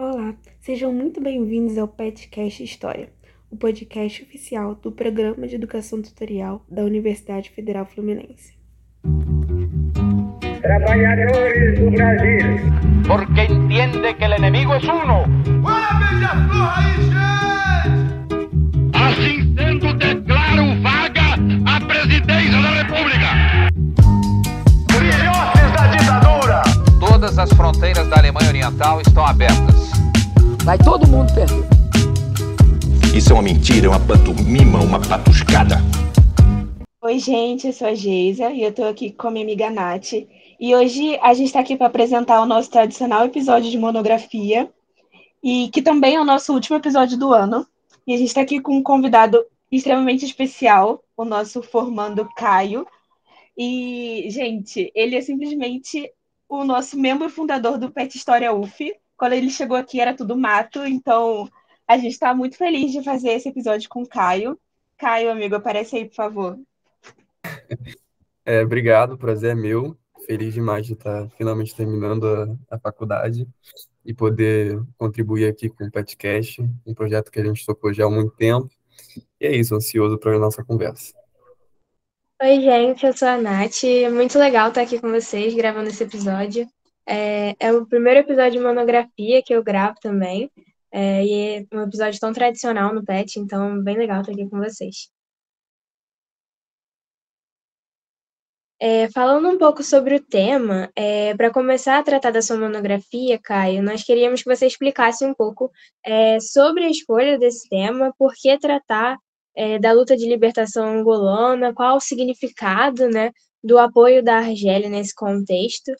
Olá, sejam muito bem-vindos ao Petcast História, o podcast oficial do Programa de Educação Tutorial da Universidade Federal Fluminense. Trabalhadores do Brasil. porque entiende que el enemigo es uno. Assim sendo, declaro Todas as fronteiras da Alemanha Oriental estão abertas. Vai todo mundo perder. Isso é uma mentira, é uma pantomima, uma patuscada. Oi, gente, eu sou a Geisa e eu tô aqui com a minha amiga Nath. E hoje a gente está aqui para apresentar o nosso tradicional episódio de monografia, e que também é o nosso último episódio do ano. E a gente está aqui com um convidado extremamente especial, o nosso formando Caio. E, gente, ele é simplesmente o nosso membro fundador do Pet História UF. Quando ele chegou aqui era tudo mato, então a gente está muito feliz de fazer esse episódio com o Caio. Caio, amigo, aparece aí, por favor. É, obrigado, o prazer é meu. Feliz demais de estar finalmente terminando a, a faculdade e poder contribuir aqui com o podcast, um projeto que a gente tocou já há muito tempo. E é isso, ansioso para a nossa conversa. Oi, gente, eu sou a Nath. É muito legal estar aqui com vocês gravando esse episódio. É, é o primeiro episódio de monografia que eu gravo também. É, e é um episódio tão tradicional no PET, então bem legal estar aqui com vocês. É, falando um pouco sobre o tema, é, para começar a tratar da sua monografia, Caio, nós queríamos que você explicasse um pouco é, sobre a escolha desse tema, por que tratar é, da luta de libertação angolana, qual o significado né, do apoio da Argélia nesse contexto.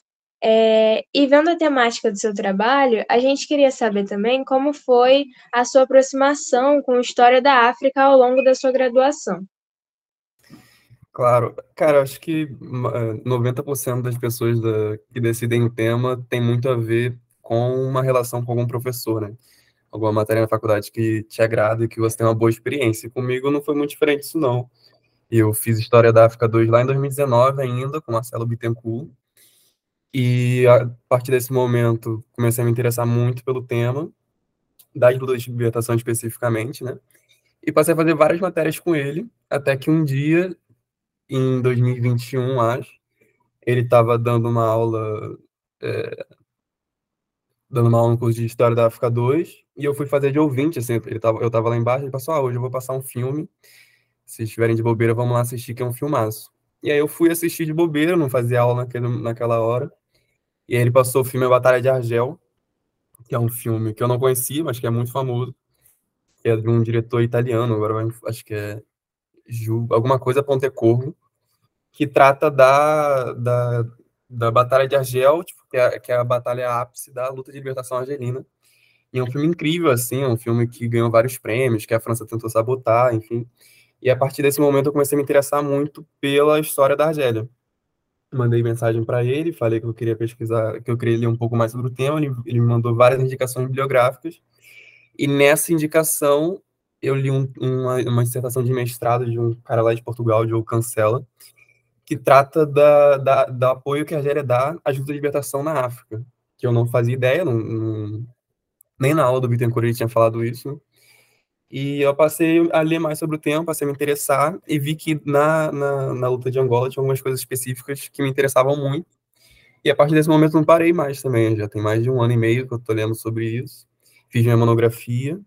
É, e vendo a temática do seu trabalho, a gente queria saber também como foi a sua aproximação com a história da África ao longo da sua graduação. Claro, cara, acho que eh, 90% das pessoas da- que decidem o tema tem muito a ver com uma relação com algum professor, né? Alguma matéria na faculdade que te agrada e que você tem uma boa experiência. Comigo não foi muito diferente isso, não. Eu fiz História da África 2 lá em 2019 ainda, com Marcelo Bittencourt. E a partir desse momento comecei a me interessar muito pelo tema, das lutas de libertação especificamente, né? E passei a fazer várias matérias com ele, até que um dia em 2021, acho. Ele estava dando uma aula, é, dando uma aula no curso de História da África 2, e eu fui fazer de ouvinte, assim, ele tava, eu tava lá embaixo, ele passou, ah, hoje eu vou passar um filme, se estiverem de bobeira, vamos lá assistir, que é um filmaço. E aí eu fui assistir de bobeira, não fazia aula naquele, naquela hora, e aí ele passou o filme A Batalha de Argel, que é um filme que eu não conhecia, mas que é muito famoso, é de um diretor italiano, agora acho que é Ju, alguma coisa Pontecorvo, que trata da, da, da Batalha de Argel, tipo, que, é, que é a batalha ápice da luta de libertação argelina. E é um filme incrível, assim, é um filme que ganhou vários prêmios, que a França tentou sabotar, enfim. E a partir desse momento eu comecei a me interessar muito pela história da Argélia. Mandei mensagem para ele, falei que eu queria pesquisar, que eu queria ler um pouco mais sobre o tema, ele, ele me mandou várias indicações bibliográficas. E nessa indicação eu li um, uma, uma dissertação de mestrado de um cara lá de Portugal, Diogo Cancela, que trata da, da, do apoio que a Argélia dá à luta de libertação na África, que eu não fazia ideia, não, nem na aula do Bittencourt ele tinha falado isso, e eu passei a ler mais sobre o tema, passei a me interessar, e vi que na, na, na luta de Angola tinha algumas coisas específicas que me interessavam muito, e a partir desse momento não parei mais também, já tem mais de um ano e meio que eu estou lendo sobre isso, fiz minha monografia,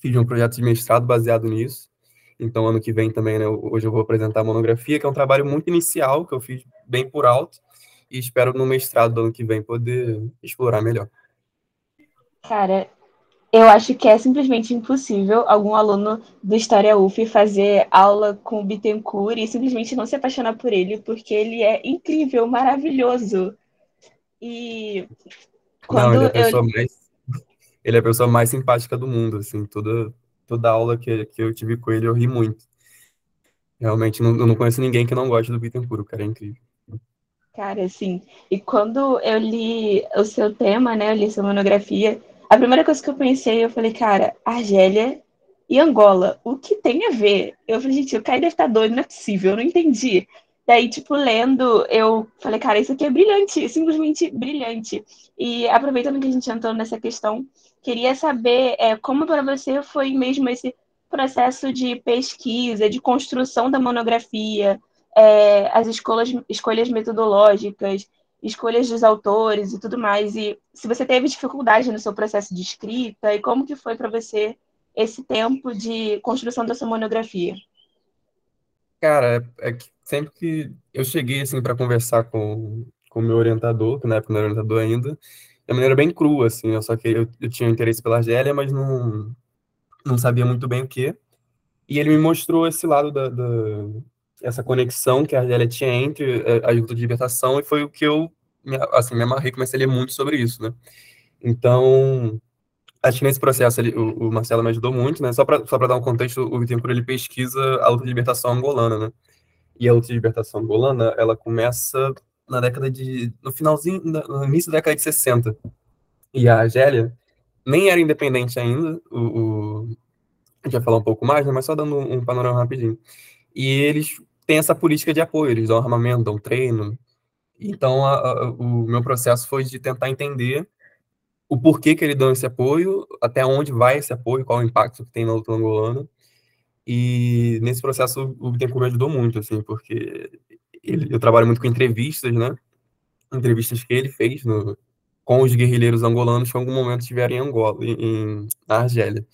fiz um projeto de mestrado baseado nisso. Então, ano que vem também, né, hoje eu vou apresentar a monografia, que é um trabalho muito inicial, que eu fiz bem por alto, e espero no mestrado do ano que vem poder explorar melhor. Cara, eu acho que é simplesmente impossível algum aluno do História UF fazer aula com o Bittencourt e simplesmente não se apaixonar por ele, porque ele é incrível, maravilhoso. E quando não, ele é a eu pessoa mais ele é a pessoa mais simpática do mundo, assim, toda, toda aula que, que eu tive com ele eu ri muito. Realmente, não, eu não conheço ninguém que não goste do Bittencourt, o cara é incrível. Cara, assim, e quando eu li o seu tema, né, eu li sua monografia, a primeira coisa que eu pensei, eu falei, cara, Argélia e Angola, o que tem a ver? Eu falei, gente, o Caio deve estar doido, não é possível, eu não entendi. Daí, tipo, lendo, eu falei, cara, isso aqui é brilhante, simplesmente brilhante. E aproveitando que a gente entrou nessa questão, queria saber é, como para você foi mesmo esse processo de pesquisa, de construção da monografia, é, as escolas, escolhas metodológicas, escolhas dos autores e tudo mais. E se você teve dificuldade no seu processo de escrita e como que foi para você esse tempo de construção da sua monografia? Cara, é, é que sempre que eu cheguei assim para conversar com com meu orientador, que na época não era orientador ainda, de maneira bem crua, assim, eu só que eu, eu tinha interesse pela Argélia, mas não, não sabia muito bem o que. E ele me mostrou esse lado da, da essa conexão que a Argélia tinha entre eh, a luta de libertação e foi o que eu assim me amarrei, comecei a ler muito sobre isso, né? Então, acho que nesse processo ele, o, o, Marcelo me ajudou muito, né? Só para só dar um contexto, o Bittencourt ele pesquisa a luta de libertação angolana, né? E a luta de libertação angolana, ela começa na década de no finalzinho, no início da década de 60. E a Argélia nem era independente ainda, o, o a gente vai falar um pouco mais, né? Mas só dando um, um panorama rapidinho. E eles têm essa política de apoio, eles dão armamento, dão treino. Então, a, a, o meu processo foi de tentar entender o porquê que eles dão esse apoio, até onde vai esse apoio, qual o impacto que tem na luta angolana. E nesse processo o Bittencourt me ajudou muito, assim, porque ele, eu trabalho muito com entrevistas, né? Entrevistas que ele fez no, com os guerrilheiros angolanos que em algum momento estiveram em Angola, em, em, Argélia.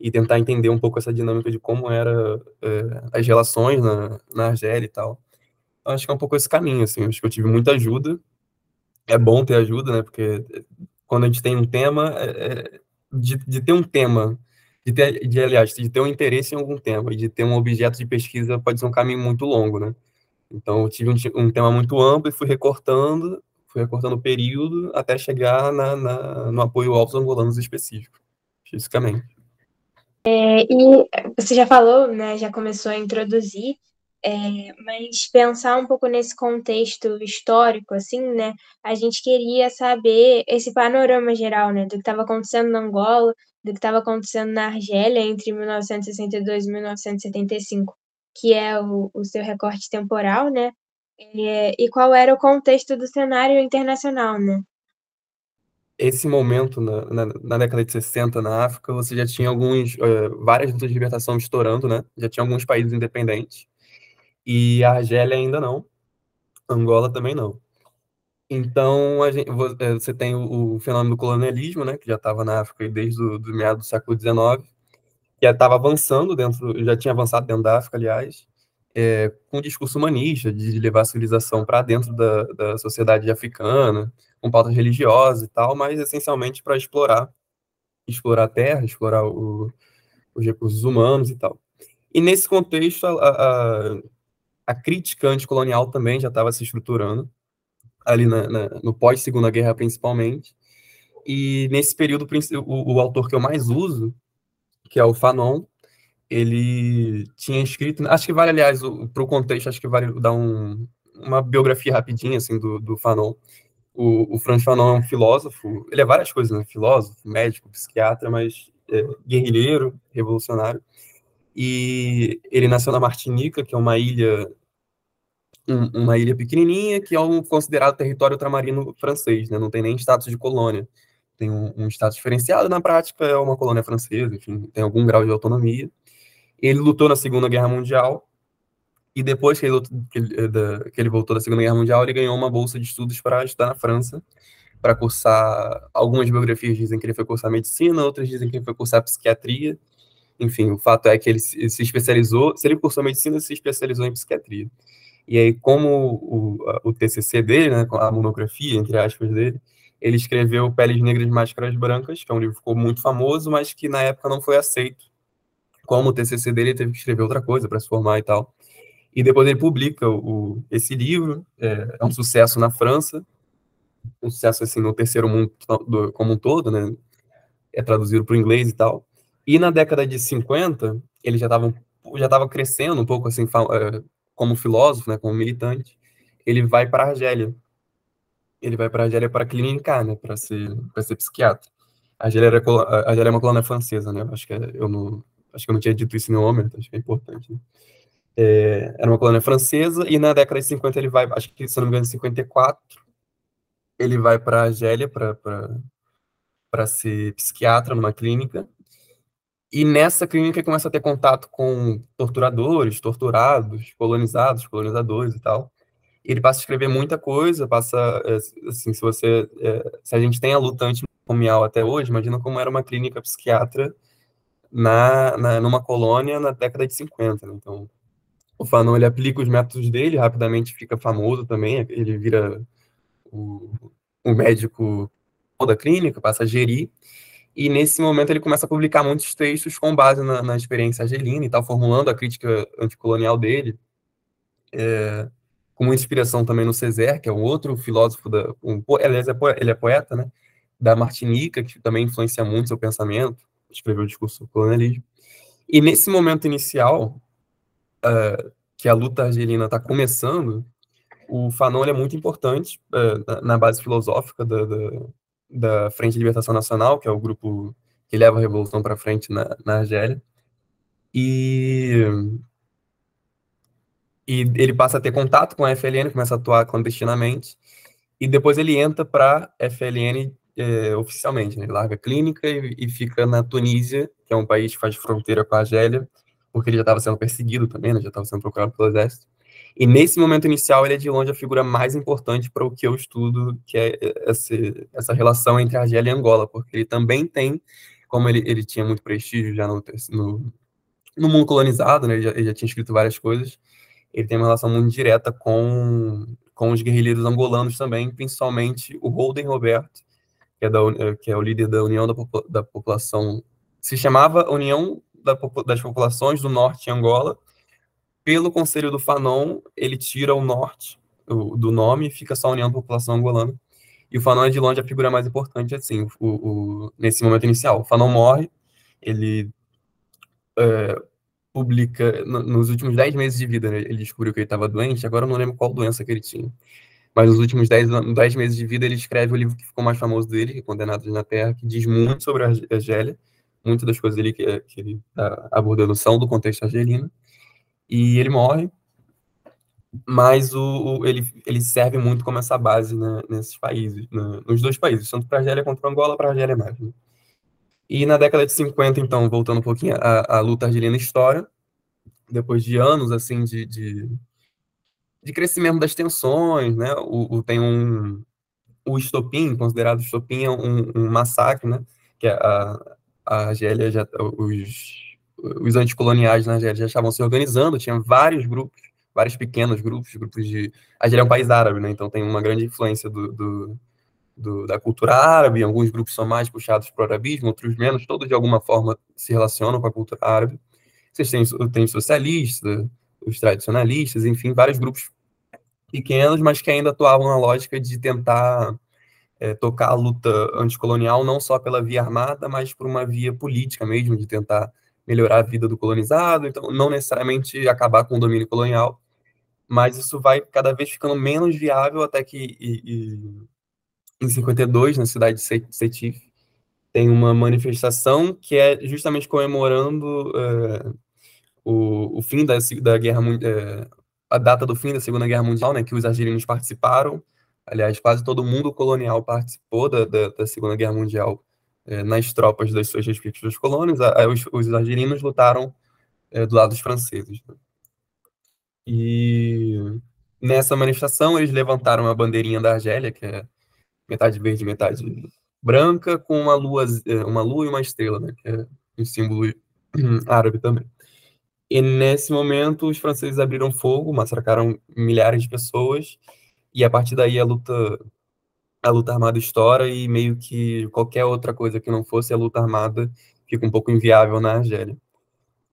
E tentar entender um pouco essa dinâmica de como eram é, as relações na, na Argélia e tal. Então, acho que é um pouco esse caminho, assim. Acho que eu tive muita ajuda. É bom ter ajuda, né? Porque quando a gente tem um tema, é, é, de, de, ter um tema, de ter, de, aliás, de ter um interesse em algum tema e de ter um objeto de pesquisa pode ser um caminho muito longo, né? Então, eu tive um, um tema muito amplo e fui recortando, fui recortando o período até chegar na, na, no apoio aos angolanos específico, fisicamente. É, e você já falou, né, já começou a introduzir é, mas pensar um pouco nesse contexto histórico, assim, né? A gente queria saber esse panorama geral, né? Do que estava acontecendo na Angola, do que estava acontecendo na Argélia entre 1962 e 1975, que é o, o seu recorte temporal, né? É, e qual era o contexto do cenário internacional, né? Esse momento, na, na, na década de 60, na África, você já tinha alguns, uh, várias lutas de libertação estourando, né? Já tinha alguns países independentes. E a Argélia ainda não, Angola também não. Então, gente, é, você tem o, o, fenômeno do colonialismo, né, que já estava na África desde o do meado do século XIX, que estava avançando dentro, já tinha avançado dentro da África, aliás, é, com um discurso humanista, de levar a civilização para dentro da, da sociedade africana, com pautas religiosas e tal, mas essencialmente para explorar, explorar a terra, explorar o, os recursos humanos e tal. E nesse contexto, a, a a crítica anticolonial também já estava se estruturando, ali na, na, no pós-segunda guerra principalmente. E nesse período, o, o, autor que eu mais uso, que é o Fanon, ele tinha escrito, acho que vale, aliás, para o contexto, acho que vale dar um, uma biografia rapidinha, assim, do, do Fanon. O, o Franz Fanon é um filósofo, ele é várias coisas, né? Filósofo, médico, psiquiatra, mas é, guerrilheiro, revolucionário. E ele nasceu na Martinica, que é uma ilha um, uma ilha pequenininha que é um considerado território ultramarino francês, né? Não tem nem status de colônia. Tem um, um status diferenciado, na prática é uma colônia francesa, enfim, tem algum grau de autonomia. Ele lutou na Segunda Guerra Mundial e depois que ele, eh, que ele voltou da Segunda Guerra Mundial, ele ganhou uma bolsa de estudos para estudar na França, para cursar. Algumas biografias dizem que ele foi cursar medicina, outras dizem que ele foi cursar psiquiatria. Enfim, o fato é que ele se especializou. Se ele cursou medicina, ele se especializou em psiquiatria. E aí, como o, o TCC dele, né, a monografia, entre aspas, dele, ele escreveu Peles Negras e Máscaras Brancas, que é um livro que ficou muito famoso, mas que na época não foi aceito. Como o TCC dele, ele teve que escrever outra coisa para se formar e tal. E depois ele publica o, esse livro, é, é, um sucesso na França, um sucesso assim no terceiro mundo do, como um todo, né? É traduzido para o inglês e tal. E na década de 50, ele já estava já estava crescendo um pouco assim, é, como filósofo, né, como militante, ele vai para a Argélia. Ele vai para a Argélia para clinicar, né, para ser para ser psiquiatra. A Argélia, era, Argélia é uma colônia francesa, né? Acho que é, eu não acho que eu não tinha dito isso em nenhum momento, acho que é importante. Né? É, era uma colônia francesa, e na década de 50 ele vai, acho que se não me engano, em 54, ele vai para a Argélia para ser psiquiatra numa clínica. E nessa clínica ele começa a ter contato com torturadores, torturados, colonizados, colonizadores e tal. Ele passa a escrever muita coisa, passa, é, assim, se você, é, se a gente tem a luta antimanicomial até hoje, imagina como era uma clínica psiquiatra na, na numa colônia na década de 50, né? Então, o Fanon, ele aplica os métodos dele, rapidamente fica famoso também, ele vira o, o médico da clínica, passa a gerir, e nesse momento ele começa a publicar muitos textos com base na, na experiência argelina e tal, formulando a crítica anticolonial dele, é, com muita inspiração também no Césaire, que é um outro filósofo, da, um, aliás, é ele é poeta, né, da Martinica, que também influencia muito seu pensamento, escreveu o discurso do colonialismo. E nesse momento inicial, uh, que a luta argelina está começando, o Fanon é muito importante uh, na base filosófica da, da, da, Frente de Libertação Nacional, que é o grupo que leva a revolução para frente na, na Argélia. E, e ele passa a ter contato com a FLN, começa a atuar clandestinamente, e depois ele entra para a FLN é, oficialmente, né? Ele larga a clínica e, e, fica na Tunísia, que é um país que faz fronteira com a Argélia, porque ele já estava sendo perseguido também, né? Já estava sendo procurado pelo exército. E nesse momento inicial, ele é de longe a figura mais importante para o que eu estudo, que é esse, essa relação entre Argélia e Angola, porque ele também tem, como ele, ele tinha muito prestígio já no, no, no mundo colonizado, né, ele já, ele já, tinha escrito várias coisas, ele tem uma relação muito direta com, com os guerrilheiros angolanos também, principalmente o Holden Roberto, que é, da, que é o líder da União da, da População, se chamava União da, das Populações do Norte em Angola, pelo Conselho do Fanon, ele tira o norte o, do nome e fica só a União da População Angolana. E o Fanon é de longe a figura mais importante, assim, o, o nesse momento inicial. O Fanon morre, ele é, publica, no, nos últimos 10 meses de vida, né, ele descobriu que ele estava doente, agora eu não lembro qual doença que ele tinha. Mas nos últimos 10, 10 meses de vida, ele escreve o livro que ficou mais famoso dele, é Condenados na Terra, que diz muito sobre a Argélia, muitas das coisas ali que, que ele está abordando são do contexto argelino e ele morre, mas o, o, ele, ele serve muito como essa base né, nesses países, né, nos dois países, tanto para a Argélia quanto para Angola, para a Argélia mais. Né? E na década de 50, então, voltando um pouquinho, a, luta argelina estoura, depois de anos, assim, de, de, de crescimento das tensões, né, o, o, tem um, o estopim, considerado estopim, é um, um massacre, né, que é a, a Argélia, já, os os anticoloniais na Argélia já estavam se organizando, tinha vários grupos, vários pequenos grupos, grupos de... A Argélia é um país árabe, né? Então tem uma grande influência do, do, do, da cultura árabe, alguns grupos são mais puxados para o arabismo, outros menos, todos de alguma forma se relacionam com a cultura árabe. Vocês têm, têm socialistas, os tradicionalistas, enfim, vários grupos pequenos, mas que ainda atuavam na lógica de tentar é, tocar a luta anticolonial não só pela via armada, mas por uma via política mesmo, de tentar melhorar a vida do colonizado, então não necessariamente acabar com o domínio colonial, mas isso vai cada vez ficando menos viável até que e, e, em 52, na cidade de Setif, tem uma manifestação que é justamente comemorando é, o, o, fim da, da guerra é, a data do fim da Segunda Guerra Mundial, né, que os argelinos participaram, aliás, quase todo mundo colonial participou da, da, da Segunda Guerra Mundial é, nas tropas das suas respectivas colônias, os, os, argelinos lutaram é, do lado dos franceses. Né? E nessa manifestação eles levantaram a bandeirinha da Argélia, que é metade verde, metade branca, com uma lua, é, uma lua e uma estrela, né, que é um símbolo árabe também. E nesse momento os franceses abriram fogo, massacraram milhares de pessoas, e a partir daí a luta a luta armada estoura e meio que qualquer outra coisa que não fosse a luta armada fica um pouco inviável na Argélia.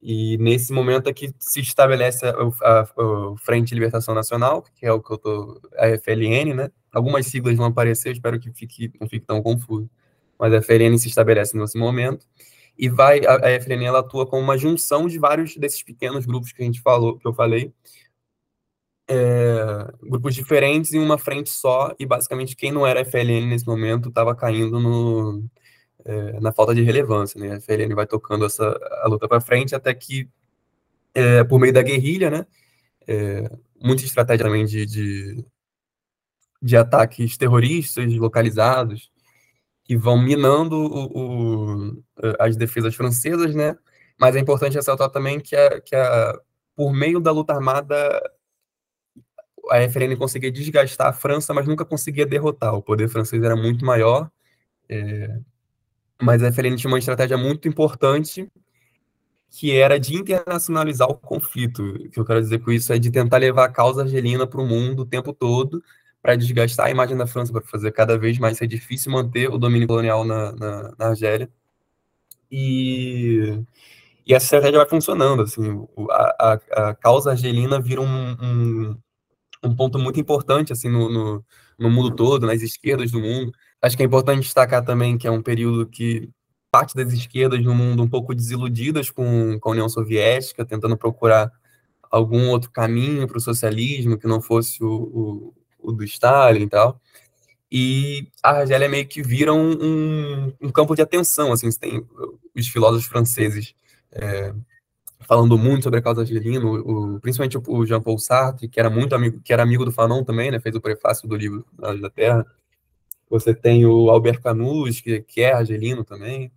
E nesse momento é que se estabelece a, a, a Frente de Libertação Nacional, que é o que eu tô, a FLN, né? Algumas siglas vão aparecer, espero que fique, não fique tão confuso. Mas a FLN se estabelece nesse momento e vai a, a FLN ela atua como uma junção de vários desses pequenos grupos que a gente falou, que eu falei, é, grupos diferentes em uma frente só, e basicamente quem não era FLN nesse momento estava caindo no, é, na falta de relevância. Né? A FLN vai tocando essa, a luta para frente até que é, por meio da guerrilha, né? Muita estratégia também de, de, de, ataques terroristas localizados que vão minando o, o, as defesas francesas, né? Mas é importante ressaltar também que, a, que a, por meio da luta armada a FLN conseguia desgastar a França, mas nunca conseguia derrotar. O poder francês era muito maior, é, mas a FLN tinha uma estratégia muito importante que era de internacionalizar o conflito. O que eu quero dizer com isso é de tentar levar a causa argelina para o mundo o tempo todo, para desgastar a imagem da França, para fazer cada vez mais ser difícil manter o domínio colonial na, na, na Argélia. E, e essa estratégia vai funcionando. Assim, a, a, a causa argelina vira um, um, um, ponto muito importante assim, no, no, no mundo todo, nas esquerdas do mundo. Acho que é importante destacar também que é um período que parte das esquerdas no mundo um pouco desiludidas com, com a União Soviética, tentando procurar algum outro caminho para o socialismo que não fosse o, o, o, do Stalin e tal. E a Argélia meio que vira um, um, um campo de atenção, assim, tem os filósofos franceses é, falando muito sobre a causa argelina, o, principalmente o Jean-Paul Sartre, que era muito amigo, que era amigo do Fanon também, né, fez o prefácio do livro da Terra. Você tem o Albert Camus, que, que é argelino também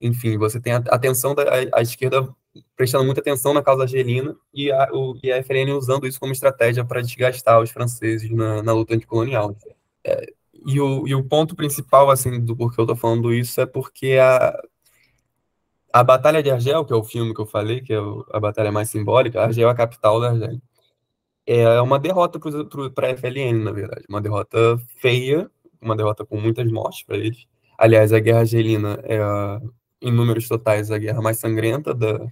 enfim, você tem a atenção da a, esquerda prestando muita atenção na causa argelina e a, o, e a FLN usando isso como estratégia para desgastar os franceses na, na luta anticolonial. É, e, o, e o ponto principal, assim, do porquê eu estou falando isso é porque a, a Batalha de Argel, que é o filme que eu falei, que é a batalha mais simbólica, Argel é a capital da Argélia. É uma derrota para a FLN, na verdade. Uma derrota feia, uma derrota com muitas mortes para eles. Aliás, a Guerra Argelina é em números totais, a guerra mais sangrenta da,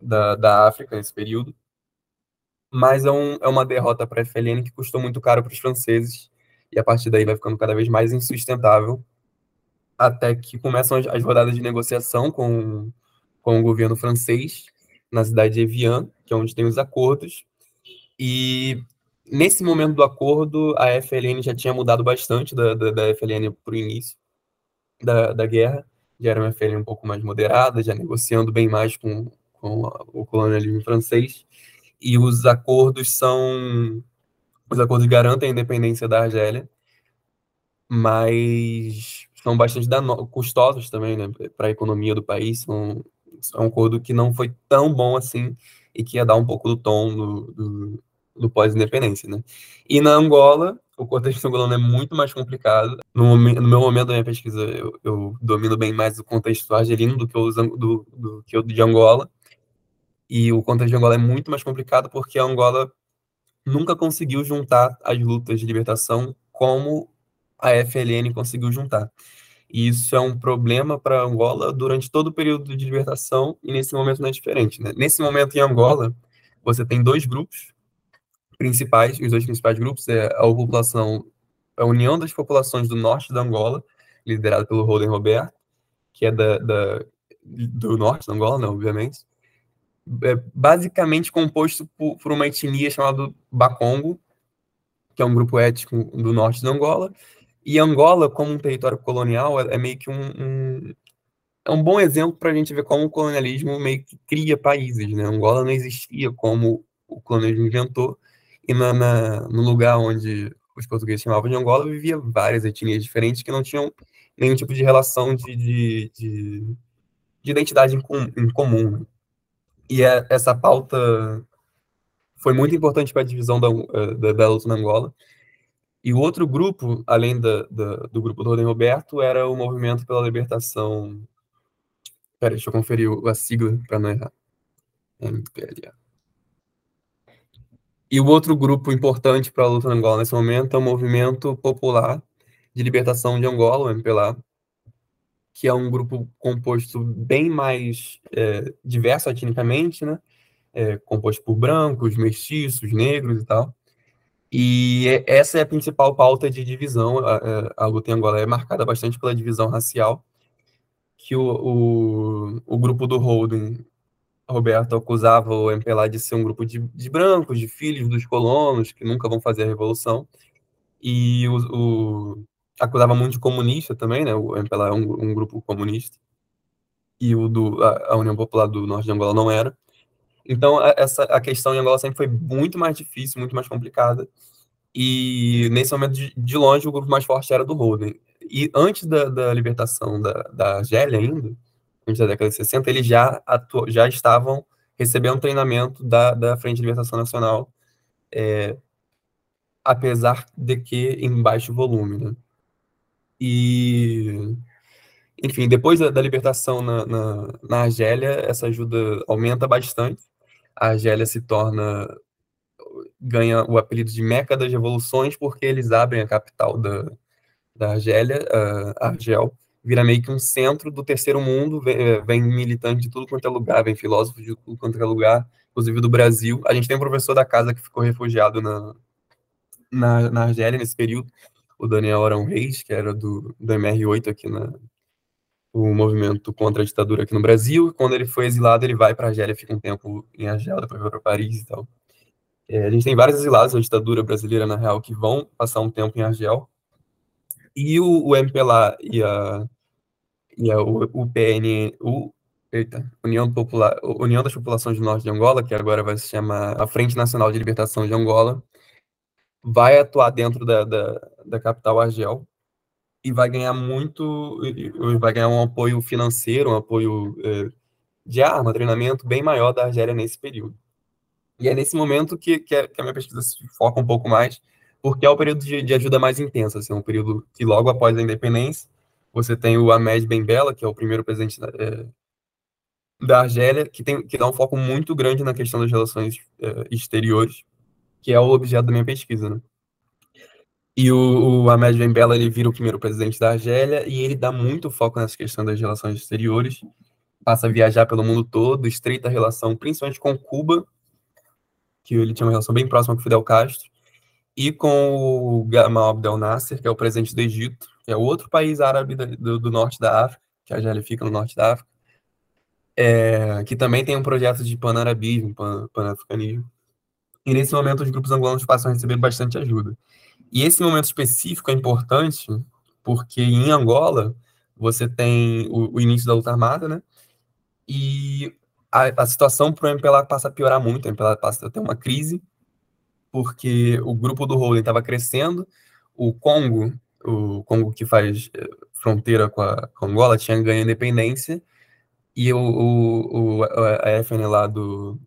da, da África nesse período. Mas é, um, é uma derrota para a FLN que custou muito caro para os franceses, e a partir daí vai ficando cada vez mais insustentável, até que começam as, as rodadas de negociação com, com o governo francês, na cidade de Evian, que é onde tem os acordos, e nesse momento do acordo, a FLN já tinha mudado bastante da, da, da FLN para o início da, da guerra, já era uma FLN um pouco mais moderada, já negociando bem mais com, com o colonialismo francês, e os acordos são. Os acordos garantem a independência da Argélia, mas são bastante custosos também, né, para a economia do país. São, é um acordo que não foi tão bom assim e que ia dar um pouco do tom do, do, do pós-independência, né? E na Angola, o contexto angolano é muito mais complicado. No, no meu momento da minha pesquisa, eu, eu, domino bem mais o contexto argelino do que, o, do, do que o de Angola. E o contexto de Angola é muito mais complicado porque a Angola nunca conseguiu juntar as lutas de libertação como a FLN conseguiu juntar. E isso é um problema para Angola durante todo o período de libertação, e nesse momento não é diferente. Né? Nesse momento em Angola, você tem dois grupos principais, os dois principais grupos é a população, a União das Populações do Norte da Angola, liderada pelo Roden Roberto, que é da, da, do norte da Angola, né, obviamente, é basicamente composto por, por uma etnia chamada Bakongo, que é um grupo étnico do norte da Angola, e Angola, como um território colonial, é, é meio que um, um, é um bom exemplo para a gente ver como o colonialismo meio que cria países, né? Angola não existia como o colonialismo inventou, e na, na, no lugar onde os portugueses chamavam de Angola, vivia várias etnias diferentes que não tinham nenhum tipo de relação de, de, de, de identidade em, com, em comum. Né? E é, essa pauta foi muito importante para a divisão da, eh, da, da, luta na Angola. E o outro grupo, além da, da, do grupo do Rodem Roberto, era o Movimento pela Libertação. Peraí, deixa eu conferir a sigla para não errar. MPLA. E o outro grupo importante para a luta na Angola nesse momento é o Movimento Popular de Libertação de Angola, o MPLA, que é um grupo composto bem mais é, diverso etnicamente, né? É, composto por brancos, mestiços, negros e tal. E é, essa é a principal pauta de divisão. A, a, luta em Angola é marcada bastante pela divisão racial, que o, o, o grupo do Holden Roberto acusava o MPLA de ser um grupo de, de, brancos, de filhos dos colonos, que nunca vão fazer a revolução. E o, o acusava muito de comunista também, né? O MPLA é um, um grupo comunista. E o do, a, a, União Popular do Norte de Angola não era. Então, a- essa, a questão em Angola sempre foi muito mais difícil, muito mais complicada. E nesse momento, de, de longe, o grupo mais forte era do Holden. E antes da, da libertação da, da Argélia ainda, antes da década de 60, eles já, atu, já estavam recebendo treinamento da, da Frente de Libertação Nacional, é, apesar de que em baixo volume, né? E, enfim, depois da, da libertação na, na, na Argélia, essa ajuda aumenta bastante. A Argélia se torna ganha o apelido de Meca das Revoluções, porque eles abrem a capital da, da Argélia, uh, Argel, vira meio que um centro do terceiro mundo, vem, eh, vem militante de tudo quanto é lugar, vem filósofo de tudo quanto é lugar, inclusive do Brasil. A gente tem um professor da casa que ficou refugiado na, na, na Argélia nesse período, o Daniel Arão Reis, que era do, do MR8 aqui na o movimento contra a ditadura aqui no Brasil. Quando ele foi exilado, ele vai para Argélia, fica um tempo em Argel, depois vai para Paris e tal. É, a gente tem vários exilados da ditadura brasileira, na real, que vão passar um tempo em Argel. E o, o MPLA e a, e a o, eita, União, Popular, União das Populações do Norte de Angola, que agora vai se chamar a Frente Nacional de Libertação de Angola, vai atuar dentro da, da, da capital Argel e vai ganhar muito, vai ganhar um apoio financeiro, um apoio é, de arma, treinamento bem maior da Argélia nesse período. E é nesse momento que, que, a, minha pesquisa se foca um pouco mais, porque é o período de, de ajuda mais intensa, assim, um período que logo após a independência, você tem o Ahmed Ben Bella, que é o primeiro presidente da, é, da Argélia, que, tem, que dá um foco muito grande na questão das relações é, exteriores, que é o objeto da minha pesquisa, né? E o, o Ahmed Ben Bella, ele vira o primeiro presidente da Argélia, e ele dá muito foco nessa questão das relações exteriores, passa a viajar pelo mundo todo, estreita relação, principalmente com Cuba, que ele tinha uma relação bem próxima com Fidel Castro, e com o Gamal Abdel Nasser, que é o presidente do Egito, que é outro país árabe do, do norte da África, que a Argélia fica no norte da África, é, que também tem um projeto de panarabismo, pan, panafricanismo. E nesse momento os grupos angolanos passam a receber bastante ajuda. E esse momento específico é importante porque em Angola você tem o, o início da luta armada, né? E a, a situação para o MPLA passa a piorar muito, o MPLA passa a ter uma crise, porque o grupo do Holding estava crescendo, o Congo, o Congo que faz eh, fronteira com a, com a Angola, tinha ganho independência, e o, o, o a FN lá do,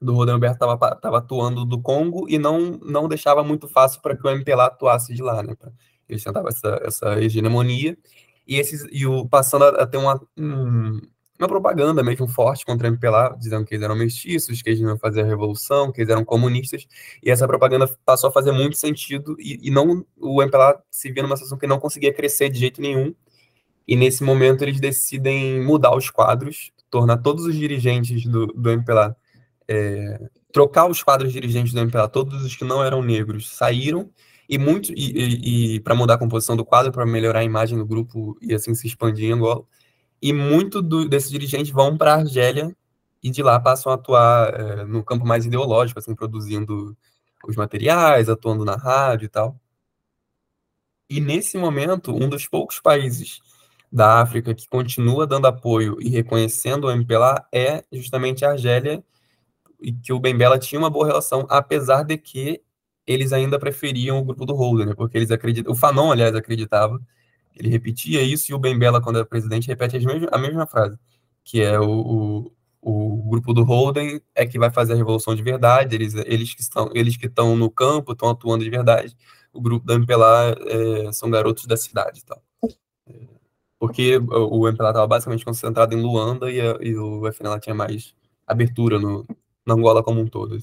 do Rodenberg estava atuando do Congo e não, não deixava muito fácil para que o MPLA atuasse de lá, né? Eles tentavam essa, essa hegemonia, e, esses, e o, passando a, a ter uma, um, uma propaganda mesmo forte contra o MPLA, dizendo que eles eram mestiços, que eles não fazer a revolução, que eles eram comunistas, e essa propaganda passou a fazer muito sentido, e, e não o MPLA se via numa situação que não conseguia crescer de jeito nenhum, e nesse momento eles decidem mudar os quadros, tornar todos os dirigentes do, do MPLA, é, trocar os quadros dirigentes do MPLA, todos os que não eram negros saíram, e muito e, e, e para mudar a composição do quadro, para melhorar a imagem do grupo e assim se expandir em Angola, e muito do, desses dirigentes vão para a Argélia e de lá passam a atuar é, no campo mais ideológico, assim, produzindo os materiais, atuando na rádio e tal. E nesse momento, um dos poucos países da África que continua dando apoio e reconhecendo o MPLA é justamente a Argélia, que o Bembela tinha uma boa relação, apesar de que eles ainda preferiam o grupo do Holder, né? porque eles acreditam, o Fanon, aliás, acreditava ele repetia isso e o Bembela, quando é presidente, repete a mesma frase, que é o, o, o, grupo do Holden é que vai fazer a revolução de verdade, eles, eles que estão eles que estão no campo, estão atuando de verdade, o grupo da MPLA é, são garotos da cidade tal. Porque o MPLA estava basicamente concentrado em Luanda e, a, e o FNLA tinha mais abertura no, na Angola como um todo.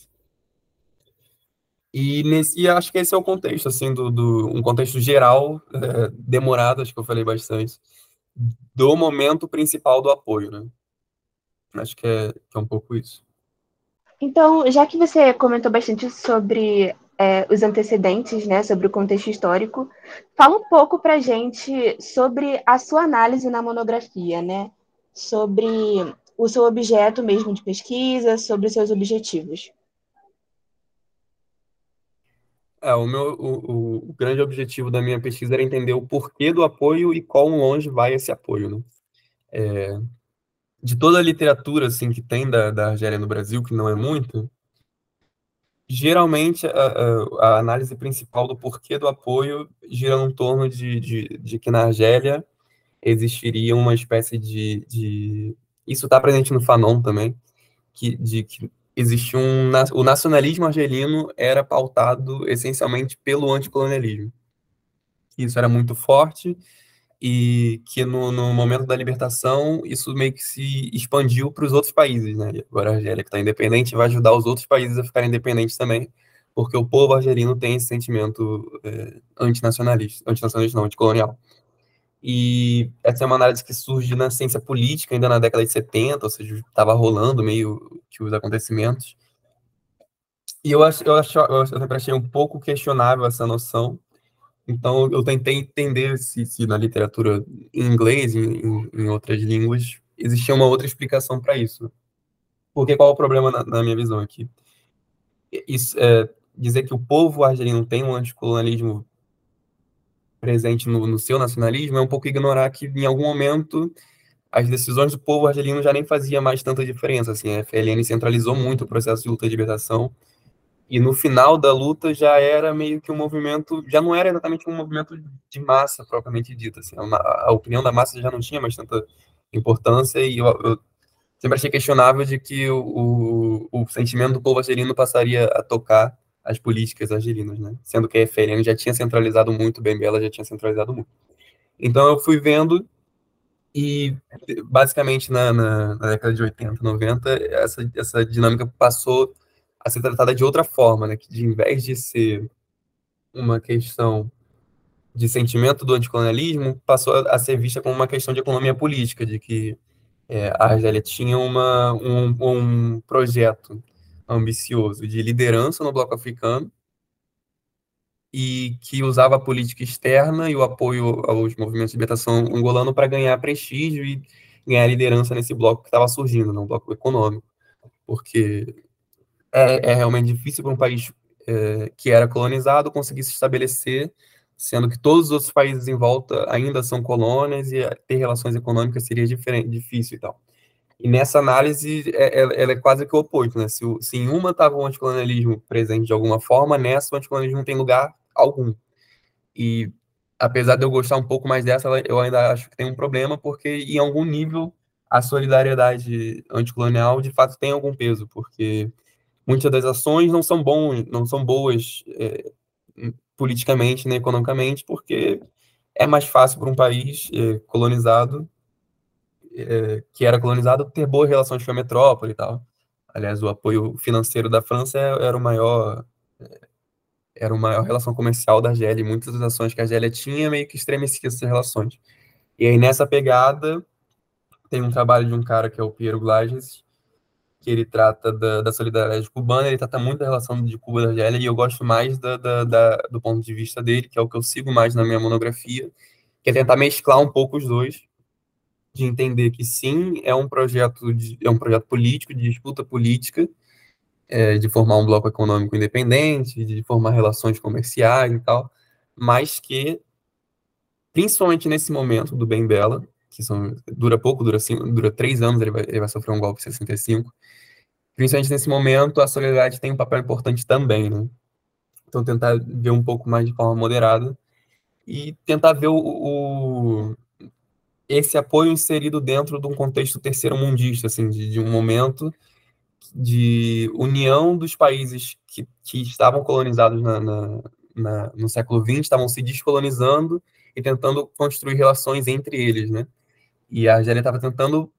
E, nesse, e acho que esse é o contexto, assim, do, do um contexto geral, é, demorado, acho que eu falei bastante, do momento principal do apoio, né? Acho que é, que é um pouco isso. Então, já que você comentou bastante sobre é, os antecedentes, né, sobre o contexto histórico, fala um pouco para gente sobre a sua análise na monografia, né? Sobre o seu objeto mesmo de pesquisa, sobre seus objetivos. É, o meu o, o, grande objetivo da minha pesquisa era entender o porquê do apoio e quão longe vai esse apoio, né? É, de toda a literatura assim que tem da, da Argélia no Brasil, que não é muito, geralmente a, a, a análise principal do porquê do apoio gira em torno de, de, de que na Argélia existiria uma espécie de, de isso está presente no Fanon também, que, de que um o nacionalismo argelino era pautado essencialmente pelo anticolonialismo. Isso era muito forte e que no, no momento da libertação isso meio que se expandiu para os outros países, né? Agora a Argélia que está independente vai ajudar os outros países a ficarem independentes também, porque o povo argelino tem esse sentimento é, antinacionalista, antinacionalista não, anticolonial. E essa é uma análise que surge na ciência política ainda na década de 70, ou seja, estava rolando meio que os acontecimentos. E eu acho, eu acho, eu sempre achei um pouco questionável essa noção. Então eu tentei entender se, se na literatura em inglês, em, em outras línguas, existia uma outra explicação para isso. Porque qual é o problema na, na minha visão aqui? Isso, é, dizer que o povo argelino tem um anticolonialismo presente no, no, seu nacionalismo é um pouco ignorar que em algum momento as decisões do povo argelino já nem fazia mais tanta diferença. Assim, a FLN centralizou muito o processo de luta de libertação e no final da luta já era meio que um movimento, já não era exatamente um movimento de massa propriamente dito. Assim, a, a opinião da massa já não tinha mais tanta importância e eu, eu sempre achei questionável de que o, o, o sentimento do povo argelino passaria a tocar as políticas argelinas, né? Sendo que a FLN já tinha centralizado muito, o Bembela já tinha centralizado muito. Então eu fui vendo e basicamente na, na, na, década de 80, 90, essa, essa dinâmica passou a ser tratada de outra forma, né? Que de em vez de ser uma questão de sentimento do anticolonialismo, passou a ser vista como uma questão de economia política, de que é, a Argélia tinha uma, um, um projeto ambicioso de liderança no bloco africano e que usava a política externa e o apoio aos movimentos de libertação angolano para ganhar prestígio e ganhar liderança nesse bloco que estava surgindo, no bloco econômico, porque é, é realmente difícil para um país é, que era colonizado conseguir se estabelecer, sendo que todos os outros países em volta ainda são colônias e ter relações econômicas seria diferente, difícil e tal. E nessa análise, é, ela, ela é quase que o oposto, né? Se, se em uma estava o anticolonialismo presente de alguma forma, nessa o anticolonialismo não tem lugar algum. E apesar de eu gostar um pouco mais dessa, eu ainda acho que tem um problema, porque em algum nível a solidariedade anticolonial de fato tem algum peso, porque muitas das ações não são bons, não são boas é, politicamente nem economicamente, porque é mais fácil para um país é, colonizado que era colonizado ter boas relações com a metrópole e tal. Aliás, o apoio financeiro da França era o maior era uma relação comercial da Argélia, e muitas das ações que a Argélia tinha meio que estremeciam essas relações. E aí, nessa pegada, tem um trabalho de um cara que é o Piero Glages, que ele trata da, da solidariedade cubana, ele trata muito da relação de Cuba da Argélia, e eu gosto mais da, da, da, do ponto de vista dele, que é o que eu sigo mais na minha monografia, que é tentar mesclar um pouco os dois, de entender que sim, é um projeto, de, é um projeto político, de disputa política, é, de formar um bloco econômico independente, de formar relações comerciais e tal, mas que, principalmente nesse momento do Bem Bela, que são, dura pouco, dura, cinco, dura três anos, ele vai, ele vai sofrer um golpe em 65, principalmente nesse momento, a solidariedade tem um papel importante também, né? Então, tentar ver um pouco mais de forma moderada e tentar ver o, o esse apoio inserido dentro de um contexto terceiro mundista, assim, de, de um momento de união dos países que, que estavam colonizados na, na, na, no século XX, estavam se descolonizando e tentando construir relações entre eles, né? E a Argélia estava tentando,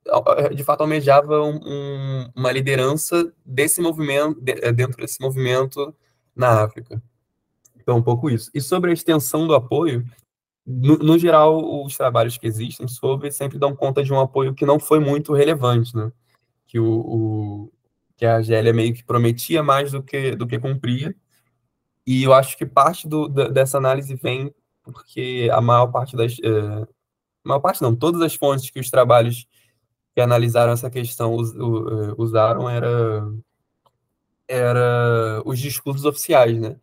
de fato, almejava um, um, uma liderança desse movimento, eh, dentro desse movimento na África. Então, um pouco isso. E sobre a extensão do apoio, no, no, geral, os trabalhos que existem sobre sempre dão conta de um apoio que não foi muito relevante, né? Que o, o que a Argélia meio que prometia mais do que do que cumpria. E eu acho que parte do, da, dessa análise vem porque a maior parte das uh, maior parte não, todas as fontes que os trabalhos que analisaram essa questão us, uh, usaram era era os discursos oficiais, né?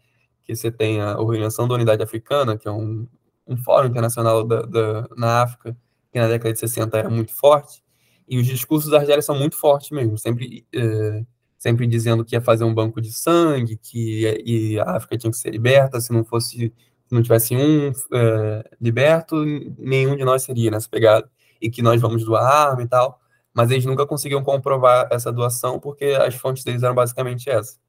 Que você tem a Organização da Unidade Africana, que é um um fórum internacional da, da, na África, que na década de 60 era muito forte, E os discursos da Argélia são muito fortes mesmo, sempre, é, sempre dizendo que ia fazer um banco de sangue, que e a África tinha que ser liberta, se não fosse, se não tivesse um é, liberto, nenhum de nós seria nessa pegada, e que nós vamos doar arma e tal, mas eles nunca conseguiam comprovar essa doação, porque as fontes deles eram basicamente essas.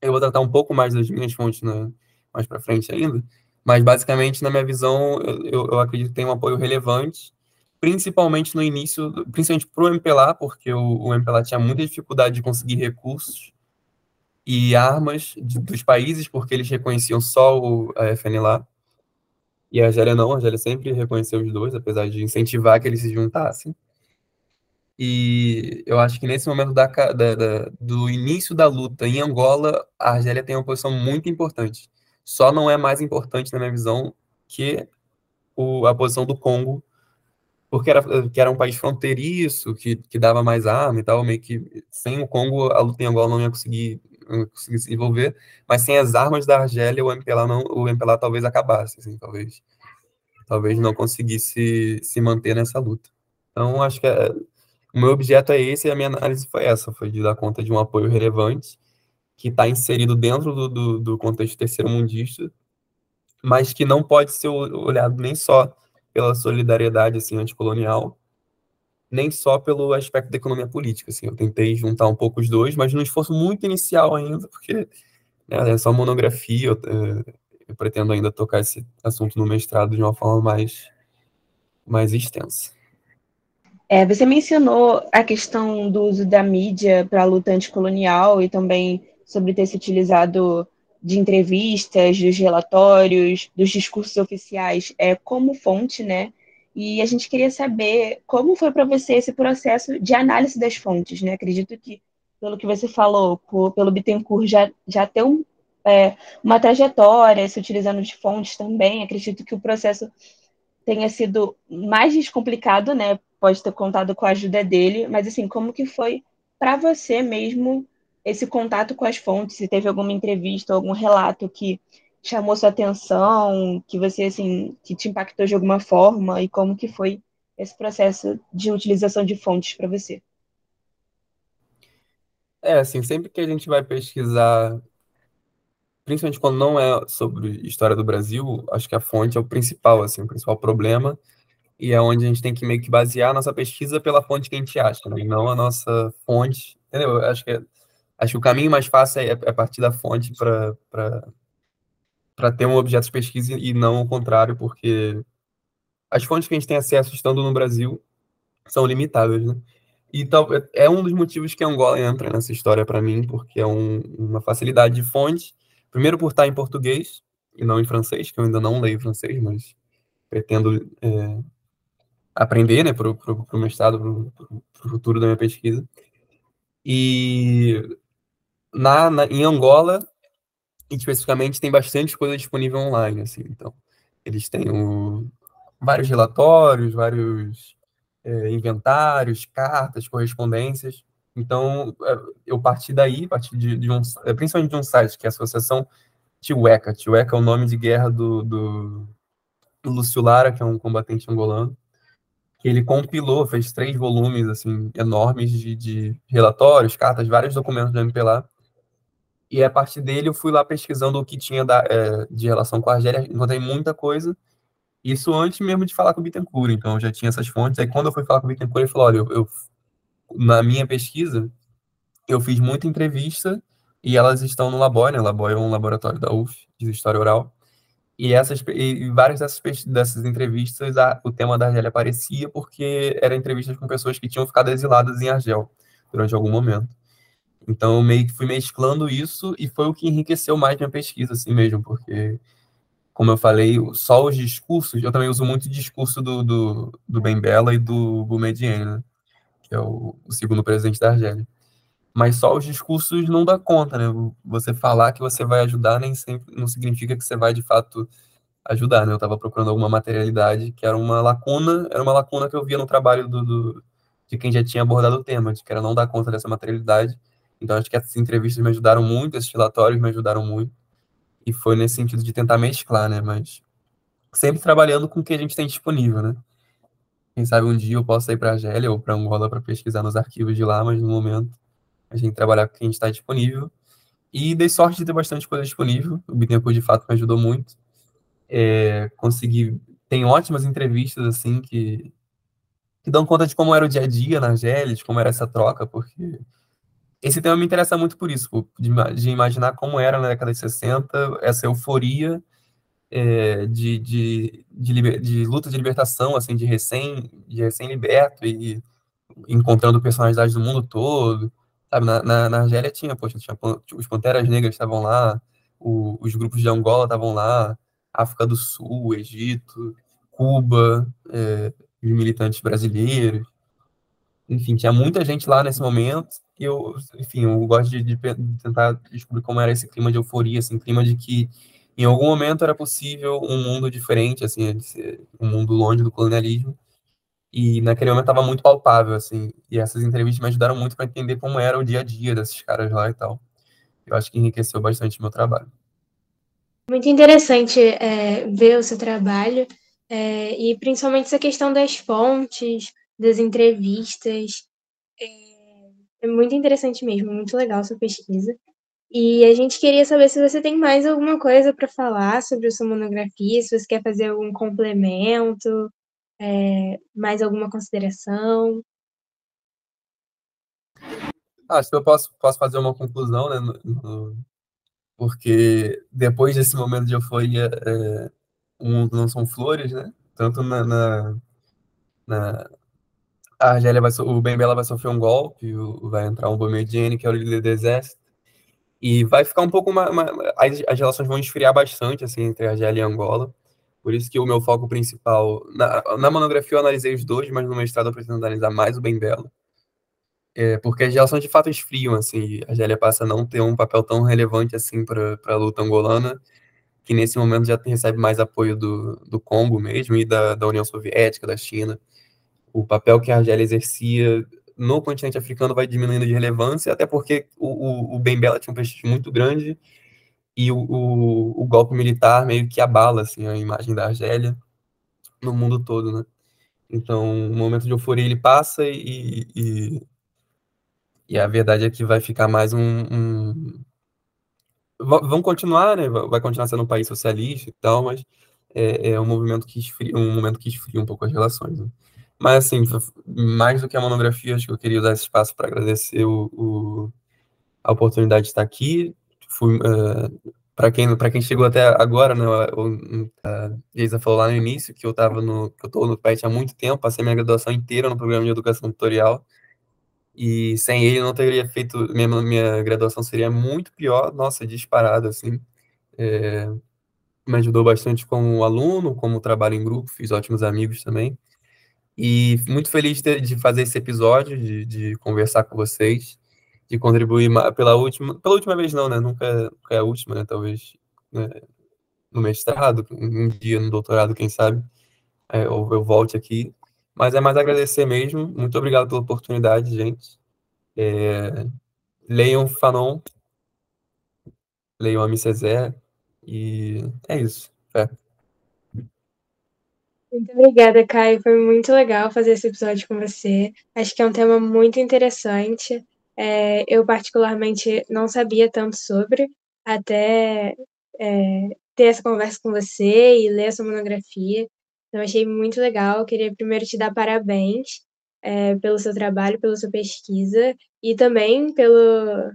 Eu vou tratar um pouco mais das minhas fontes né, mais para frente ainda, mas basicamente, na minha visão, eu, eu acredito que tem um apoio relevante, principalmente no início, principalmente para o MPLA, porque o, o MPLA tinha muita dificuldade de conseguir recursos e armas de, dos países, porque eles reconheciam só o, a FNLA. E a Argélia não, a Argélia sempre reconheceu os dois, apesar de incentivar que eles se juntassem. E eu acho que nesse momento da, da, da, do início da luta em Angola, a Argélia tem uma posição muito importante. Só não é mais importante, na minha visão, que o, a posição do Congo, porque era, que era um país fronteiriço, que, que dava mais arma e tal, meio que sem o Congo a luta em Angola não ia conseguir, não conseguir se envolver, mas sem as armas da Argélia, o MPLA, não, o MPLA talvez acabasse, assim, talvez, talvez não conseguisse se manter nessa luta. Então, acho que é, o meu objeto é esse e a minha análise foi essa, foi de dar conta de um apoio relevante que está inserido dentro do, do, do contexto terceiro-mundista, mas que não pode ser olhado nem só pela solidariedade assim, anticolonial, nem só pelo aspecto da economia política. Assim. Eu tentei juntar um pouco os dois, mas num esforço muito inicial ainda, porque né, é só monografia, eu, é, eu pretendo ainda tocar esse assunto no mestrado de uma forma mais, mais extensa. É, você mencionou a questão do uso da mídia para a luta anticolonial e também sobre ter se utilizado de entrevistas, dos relatórios, dos discursos oficiais é, como fonte, né? E a gente queria saber como foi para você esse processo de análise das fontes, né? Acredito que, pelo que você falou, por, pelo Bittencourt já, já tem um, é, uma trajetória se utilizando de fontes também. Acredito que o processo tenha sido mais descomplicado, né? Pode ter contado com a ajuda dele, mas assim, como que foi para você mesmo esse contato com as fontes, se teve alguma entrevista, algum relato que chamou sua atenção, que você assim, que te impactou de alguma forma e como que foi esse processo de utilização de fontes para você? É, assim, sempre que a gente vai pesquisar, principalmente quando não é sobre história do Brasil, acho que a fonte é o principal, assim, o principal problema, e é onde a gente tem que meio que basear a nossa pesquisa pela fonte que a gente acha, né? e não a nossa fonte, entendeu? Acho que é Acho que o caminho mais fácil é, é partir da fonte para ter um objeto de pesquisa e não o contrário, porque as fontes que a gente tem acesso estando no Brasil são limitadas, né? E tal, é um dos motivos que Angola entra nessa história para mim, porque é um, uma facilidade de fonte. Primeiro, por estar em português e não em francês, que eu ainda não leio francês, mas pretendo é, aprender, né, para o mestrado, para o futuro da minha pesquisa. E na, na, em Angola, especificamente, tem bastante coisa disponível online, assim, então, eles têm o, vários relatórios, vários é, inventários, cartas, correspondências, então, é, eu parti daí, parti de, de um, é, principalmente de um site, que é a Associação Tiweka, Tiweka é o nome de guerra do, do, do Lúcio Lara, que é um combatente angolano, que ele compilou, fez três volumes, assim, enormes de, de relatórios, cartas, vários documentos do MPLA, e a partir dele eu fui lá pesquisando o que tinha da, é, de relação com a Argélia, encontrei muita coisa. Isso antes mesmo de falar com o Bittencourt, então eu já tinha essas fontes. Aí quando eu fui falar com o Bittencourt, ele falou: olha, eu, eu na minha pesquisa, eu fiz muita entrevista e elas estão no Labor, né? É um laboratório da UF de história oral. E, essas, e várias dessas, dessas entrevistas, a, o tema da Argélia aparecia porque eram entrevistas com pessoas que tinham ficado exiladas em Argel durante algum momento. Então, eu meio que fui mesclando isso e foi o que enriqueceu mais minha pesquisa, assim mesmo, porque, como eu falei, só os discursos, eu também uso muito o discurso do, do, do Ben Bella e do Boumediene, né? que é o, o, segundo presidente da Argélia. Mas só os discursos não dá conta, né? Você falar que você vai ajudar nem sempre não significa que você vai, de fato, ajudar, né? Eu estava procurando alguma materialidade que era uma lacuna, era uma lacuna que eu via no trabalho do, do de quem já tinha abordado o tema, de que era não dar conta dessa materialidade então, acho que essas entrevistas me ajudaram muito, esses relatórios me ajudaram muito. E foi nesse sentido de tentar mesclar, né? Mas sempre trabalhando com o que a gente tem disponível, né? Quem sabe um dia eu possa ir para a Argélia ou para Angola para pesquisar nos arquivos de lá, mas no momento a gente trabalhar com quem está disponível. E dei sorte de ter bastante coisa disponível. O Bittencourt, de fato, me ajudou muito. É, consegui... Tem ótimas entrevistas, assim, que, que dão conta de como era o dia a dia na Argélia, de como era essa troca, porque esse tema me interessa muito por isso, de, imaginar como era na década de 60, essa euforia é, de, de, de, de, luta de libertação, assim, de recém, de recém-liberto e encontrando personalidades do mundo todo, sabe? Na, na, na Argélia tinha, poxa, tinha, os Panteras Negras estavam lá, o, os grupos de Angola estavam lá, África do Sul, Egito, Cuba, é, os militantes brasileiros, enfim, tinha muita gente lá nesse momento, e eu, enfim, eu gosto de, de, tentar descobrir como era esse clima de euforia, assim, clima de que em algum momento era possível um mundo diferente, assim, um mundo longe do colonialismo, e naquele momento estava muito palpável, assim, e essas entrevistas me ajudaram muito para entender como era o dia a dia desses caras lá e tal. Eu acho que enriqueceu bastante o meu trabalho. Muito interessante é, ver o seu trabalho, é, e principalmente essa questão das fontes, das entrevistas. É, é muito interessante mesmo, muito legal sua pesquisa. E a gente queria saber se você tem mais alguma coisa para falar sobre a sua monografia, se você quer fazer algum complemento, é, mais alguma consideração. Acho que eu posso, posso fazer uma conclusão, né? No, no, porque depois desse momento de euforia, é, o mundo não são flores, né? Tanto na, na, na a Argélia vai, o Bembela vai sofrer um golpe, o, vai entrar um Boumediene, que é o líder do exército, e vai ficar um pouco uma, uma, as, as, relações vão esfriar bastante assim entre Argélia e Angola. Por isso que o meu foco principal na, na monografia eu analisei os dois, mas no mestrado eu pretendo analisar mais o Bembela. É, porque as relações de fato esfriam, assim, a Argélia passa a não ter um papel tão relevante assim para a luta angolana, que nesse momento já recebe mais apoio do, do Congo mesmo e da, da União Soviética, da China o papel que a Argélia exercia no continente africano vai diminuindo de relevância, até porque o, o, o Ben Bella tinha um prestígio muito grande e o, o, o, golpe militar meio que abala assim, a imagem da Argélia no mundo todo, né? Então, o momento de euforia ele passa e, e, e a verdade é que vai ficar mais um, um... Vão continuar, né? Vai continuar sendo um país socialista e tal, mas é, é um movimento que esfria, um momento que esfria um pouco as relações. Né? Mas, assim, mais do que a monografia, acho que eu queria usar esse espaço para agradecer o, o, a oportunidade de estar aqui. Uh, eh, para quem, quem chegou até agora, né, a Geisa falou lá no início que eu estava no, que eu estou no PET há muito tempo, passei minha graduação inteira no programa de educação tutorial, e sem ele não teria feito, minha, minha graduação seria muito pior, nossa, disparado, assim. É, me ajudou bastante como aluno, como trabalho em grupo, fiz ótimos amigos também. E muito feliz de, de fazer esse episódio, de, de, conversar com vocês, de contribuir pela última, pela última vez não, né? Nunca, nunca é a última, né? Talvez né? no mestrado, um dia no doutorado, quem sabe, é, eu, eu volte aqui. Mas é mais agradecer mesmo. Muito obrigado pela oportunidade, gente. É, leiam Fanon, leiam a César, e é isso. É. Muito obrigada, Caio. Foi muito legal fazer esse episódio com você. Acho que é um tema muito interessante. É, eu, particularmente, não sabia tanto sobre, até é, ter essa conversa com você e ler essa monografia. Então, achei muito legal. Queria primeiro te dar parabéns é, pelo seu trabalho, pela sua pesquisa e também pelo,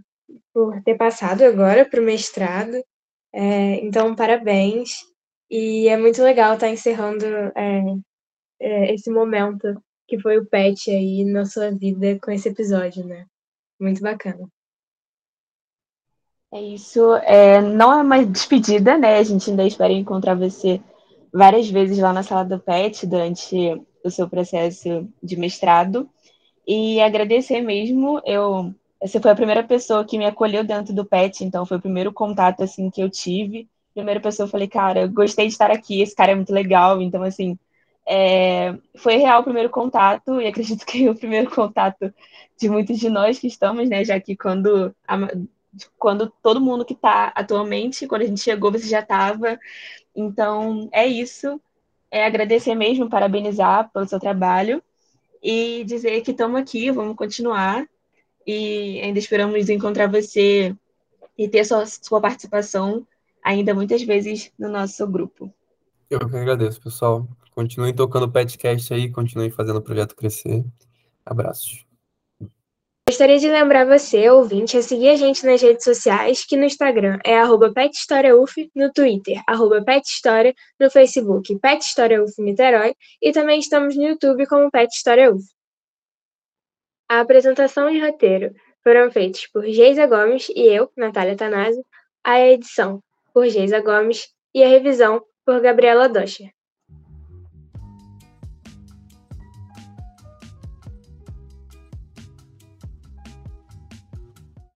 por ter passado agora para o mestrado. É, então, parabéns. E é muito legal estar tá encerrando é, é, esse momento que foi o pet aí na sua vida com esse episódio, né? Muito bacana. É isso. É, não é uma despedida, né? A gente ainda espera encontrar você várias vezes lá na sala do PET durante o seu processo de mestrado. E agradecer mesmo. Eu, você foi a primeira pessoa que me acolheu dentro do PET, então foi o primeiro contato assim que eu tive primeira pessoa, eu falei, cara, gostei de estar aqui, esse cara é muito legal. Então, assim, é, foi real o primeiro contato, e acredito que o primeiro contato de muitos de nós que estamos, né? Já que quando, a, quando todo mundo que está atualmente, quando a gente chegou, você já estava. Então, é isso. é agradecer mesmo, parabenizar pelo seu trabalho e dizer que estamos aqui, vamos continuar e ainda esperamos encontrar você e ter sua, sua participação ainda muitas vezes no nosso grupo. Eu que agradeço, pessoal. Continuem tocando o podcast aí, continuem fazendo o projeto crescer. Abraços. Gostaria de lembrar você, ouvinte, a seguir a gente nas redes sociais, que no Instagram é arroba pethistoriauf, no Twitter, arroba pethistoria, no Facebook, Pet História UF Niterói, e também estamos no YouTube como Pet História UF. A apresentação e roteiro foram feitos por Geisa Gomes e eu, Natália Tanásio, a edição por Geisa Gomes e a revisão por Gabriela Docher.